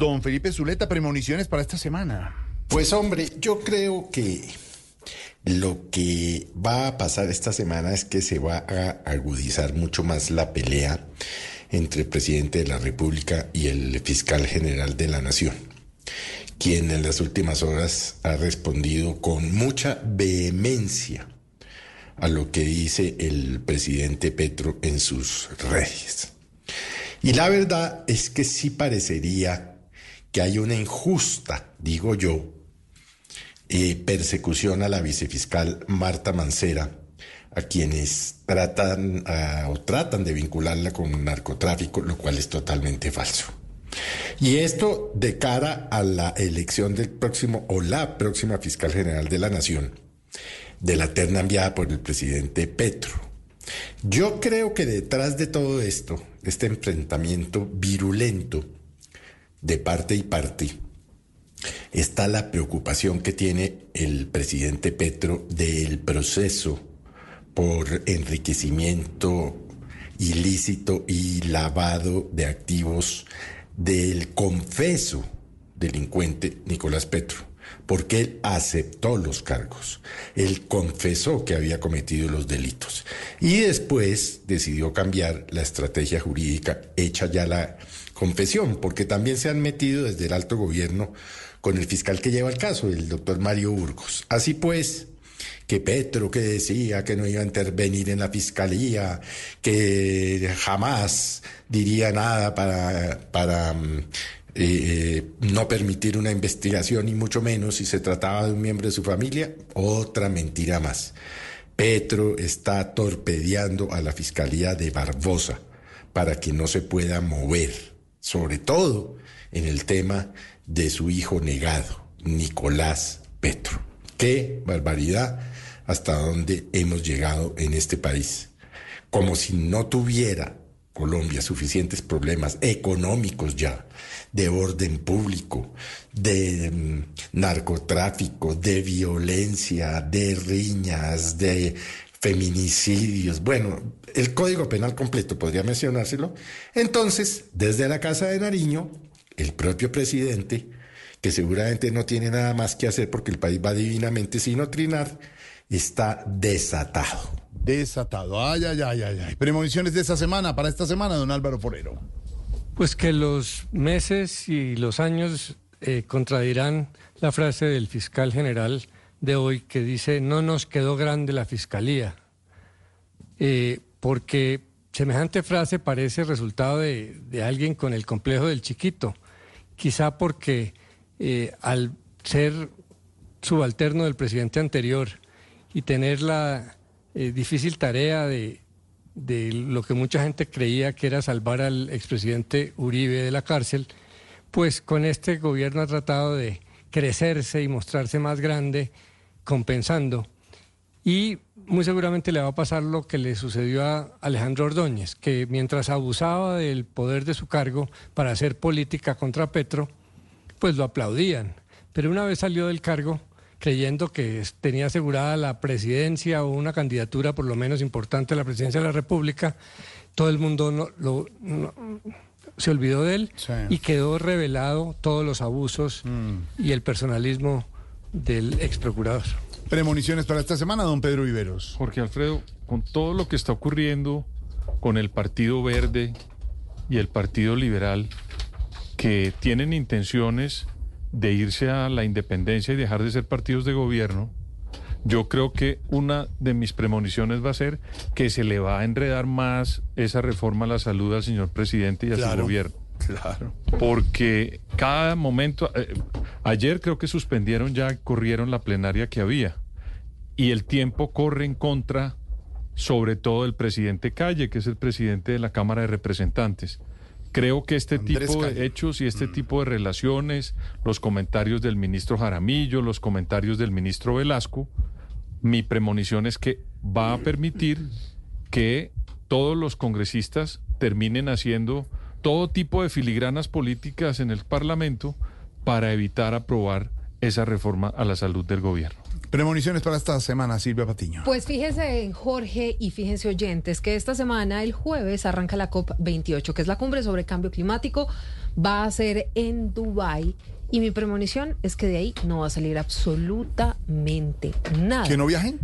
Don Felipe Zuleta, premoniciones para esta semana. Pues hombre, yo creo que lo que va a pasar esta semana es que se va a agudizar mucho más la pelea entre el presidente de la República y el fiscal general de la Nación, quien en las últimas horas ha respondido con mucha vehemencia a lo que dice el presidente Petro en sus redes. Y la verdad es que sí parecería que hay una injusta, digo yo, eh, persecución a la vicefiscal Marta Mancera, a quienes tratan o tratan de vincularla con narcotráfico, lo cual es totalmente falso. Y esto de cara a la elección del próximo o la próxima fiscal general de la Nación, de la terna enviada por el presidente Petro. Yo creo que detrás de todo esto, este enfrentamiento virulento de parte y parte, está la preocupación que tiene el presidente Petro del proceso por enriquecimiento ilícito y lavado de activos del confeso delincuente Nicolás Petro, porque él aceptó los cargos, él confesó que había cometido los delitos y después decidió cambiar la estrategia jurídica hecha ya la confesión, porque también se han metido desde el alto gobierno con el fiscal que lleva el caso, el doctor Mario Burgos. Así pues, que Petro que decía que no iba a intervenir en la fiscalía, que jamás diría nada para, para mm, eh, no permitir una investigación y mucho menos si se trataba de un miembro de su familia, otra mentira más. Petro está torpedeando a la fiscalía de Barbosa para que no se pueda mover, sobre todo en el tema de su hijo negado, Nicolás Petro. Qué barbaridad hasta dónde hemos llegado en este país. Como si no tuviera Colombia suficientes problemas económicos ya, de orden público, de mm, narcotráfico, de violencia, de riñas, de feminicidios. Bueno, el Código Penal completo podría mencionárselo. Entonces, desde la Casa de Nariño, el propio presidente, que seguramente no tiene nada más que hacer porque el país va divinamente sin trinar, está desatado. Desatado. Ay, ay, ay, ay, ay. Premoniciones de esta semana, para esta semana, don Álvaro Forero. Pues que los meses y los años eh, contradirán la frase del fiscal general de hoy que dice, no nos quedó grande la fiscalía, eh, porque semejante frase parece resultado de, alguien con el complejo del chiquito quizá porque eh, al ser subalterno del presidente anterior y tener la eh, difícil tarea de, de lo que mucha gente creía que era salvar al expresidente Uribe de la cárcel, pues con este gobierno ha tratado de crecerse y mostrarse más grande, compensando. Y muy seguramente le va a pasar lo que le sucedió a Alejandro Ordóñez, que mientras abusaba del poder de su cargo para hacer política contra Petro, pues lo aplaudían. Pero una vez salió del cargo, creyendo que tenía asegurada la presidencia o una candidatura por lo menos importante a la presidencia de la República, todo el mundo se olvidó de él y quedó revelado todos los abusos mm. y el personalismo del ex procurador. Premoniciones para esta semana, don Pedro Viveros. Jorge Alfredo, con todo lo que está ocurriendo con el Partido Verde y el Partido Liberal, que tienen intenciones de irse a la independencia y dejar de ser partidos de gobierno, yo creo que una de mis premoniciones va a ser que se le va a enredar más esa reforma a la salud al señor presidente y a su gobierno. Claro. Porque cada momento, eh, ayer creo que suspendieron ya, corrieron la plenaria que había. Y el tiempo corre en contra, sobre todo el presidente Calle, que es el presidente de la Cámara de Representantes. Creo que este tipo de hechos y este mm. tipo de relaciones, los comentarios del ministro Jaramillo, los comentarios del ministro Velasco, mi premonición es que va a permitir que todos los congresistas terminen haciendo todo tipo de filigranas políticas en el Parlamento para evitar aprobar esa reforma a la salud del gobierno. Premoniciones para esta semana, Silvia Patiño. Pues fíjese, Jorge, y fíjense oyentes, que esta semana, el jueves, arranca la COP28, que es la cumbre sobre cambio climático. Va a ser en Dubái. Y mi premonición es que de ahí no va a salir absolutamente nada. ¿Que no viajen?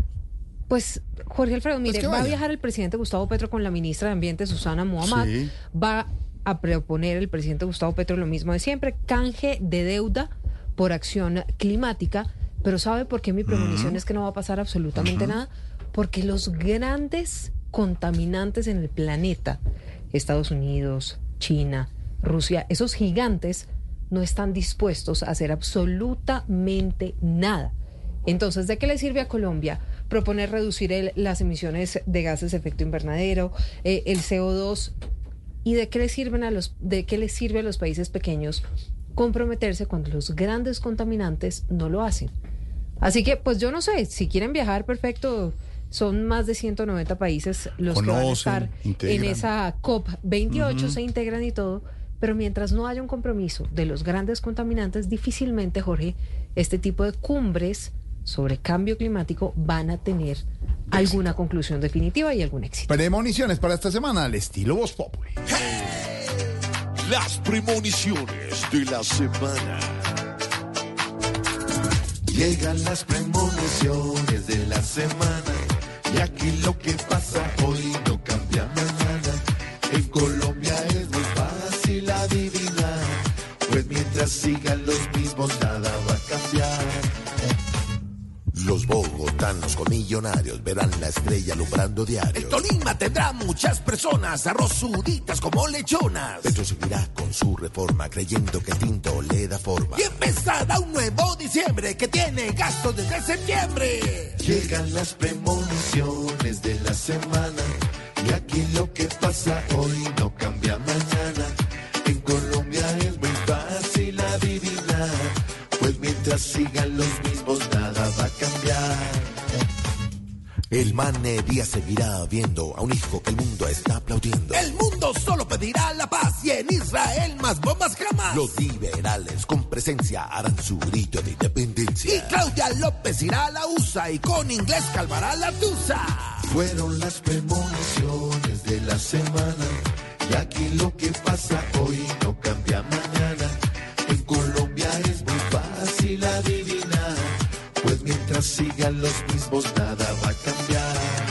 Pues Jorge Alfredo, mire, que va a viajar el presidente Gustavo Petro con la ministra de Ambiente Susana Muhammad. Sí. Va a proponer el presidente Gustavo Petro lo mismo de siempre, canje de deuda por acción climática. Pero ¿sabe por qué mi premonición es que no va a pasar absolutamente nada? Porque los grandes contaminantes en el planeta, Estados Unidos, China, Rusia, esos gigantes no están dispuestos a hacer absolutamente nada. Entonces, ¿de qué le sirve a Colombia proponer reducir el- las emisiones de gases de efecto invernadero, eh, el CO2? ¿Y de qué le sirven a los, de qué le sirve a los países pequeños comprometerse cuando los grandes contaminantes no lo hacen? Así que, pues yo no sé, si quieren viajar, perfecto. Son más de 190 países los que van a estar en esa COP28, se integran y todo. Pero mientras no haya un compromiso de los grandes contaminantes, difícilmente, Jorge, este tipo de cumbres sobre cambio climático van a tener alguna conclusión definitiva y algún éxito. Premoniciones para esta semana al estilo Voz Populi. Las premoniciones de la semana. Llegan las premoniciones de la semana y aquí lo que pasa hoy no cambia mañana. En Colombia es muy fácil adivinar, pues mientras sigan bogotanos con millonarios verán la estrella alumbrando diario. El Tolima tendrá muchas personas arrozuditas como lechonas. Petro seguirá con su reforma creyendo que el tinto le da forma. Y empezará un nuevo diciembre que tiene gastos desde septiembre. Llegan las premoniciones de la semana y aquí lo que pasa hoy no cambia mañana. En Colombia es muy fácil adivinar, pues mientras sigan los mismos El mane día seguirá viendo a un hijo que el mundo está aplaudiendo. El mundo solo pedirá la paz y en Israel más bombas jamás. Los liberales con presencia harán su grito de Y independencia. Claudia López irá a la USA y con inglés calmará la tusa. Fueron las premoniciones de la semana y aquí lo que pasa hoy no cambia mañana. En Colombia es muy fácil adivinar, mientras sigan los mismos nada va a cambiar.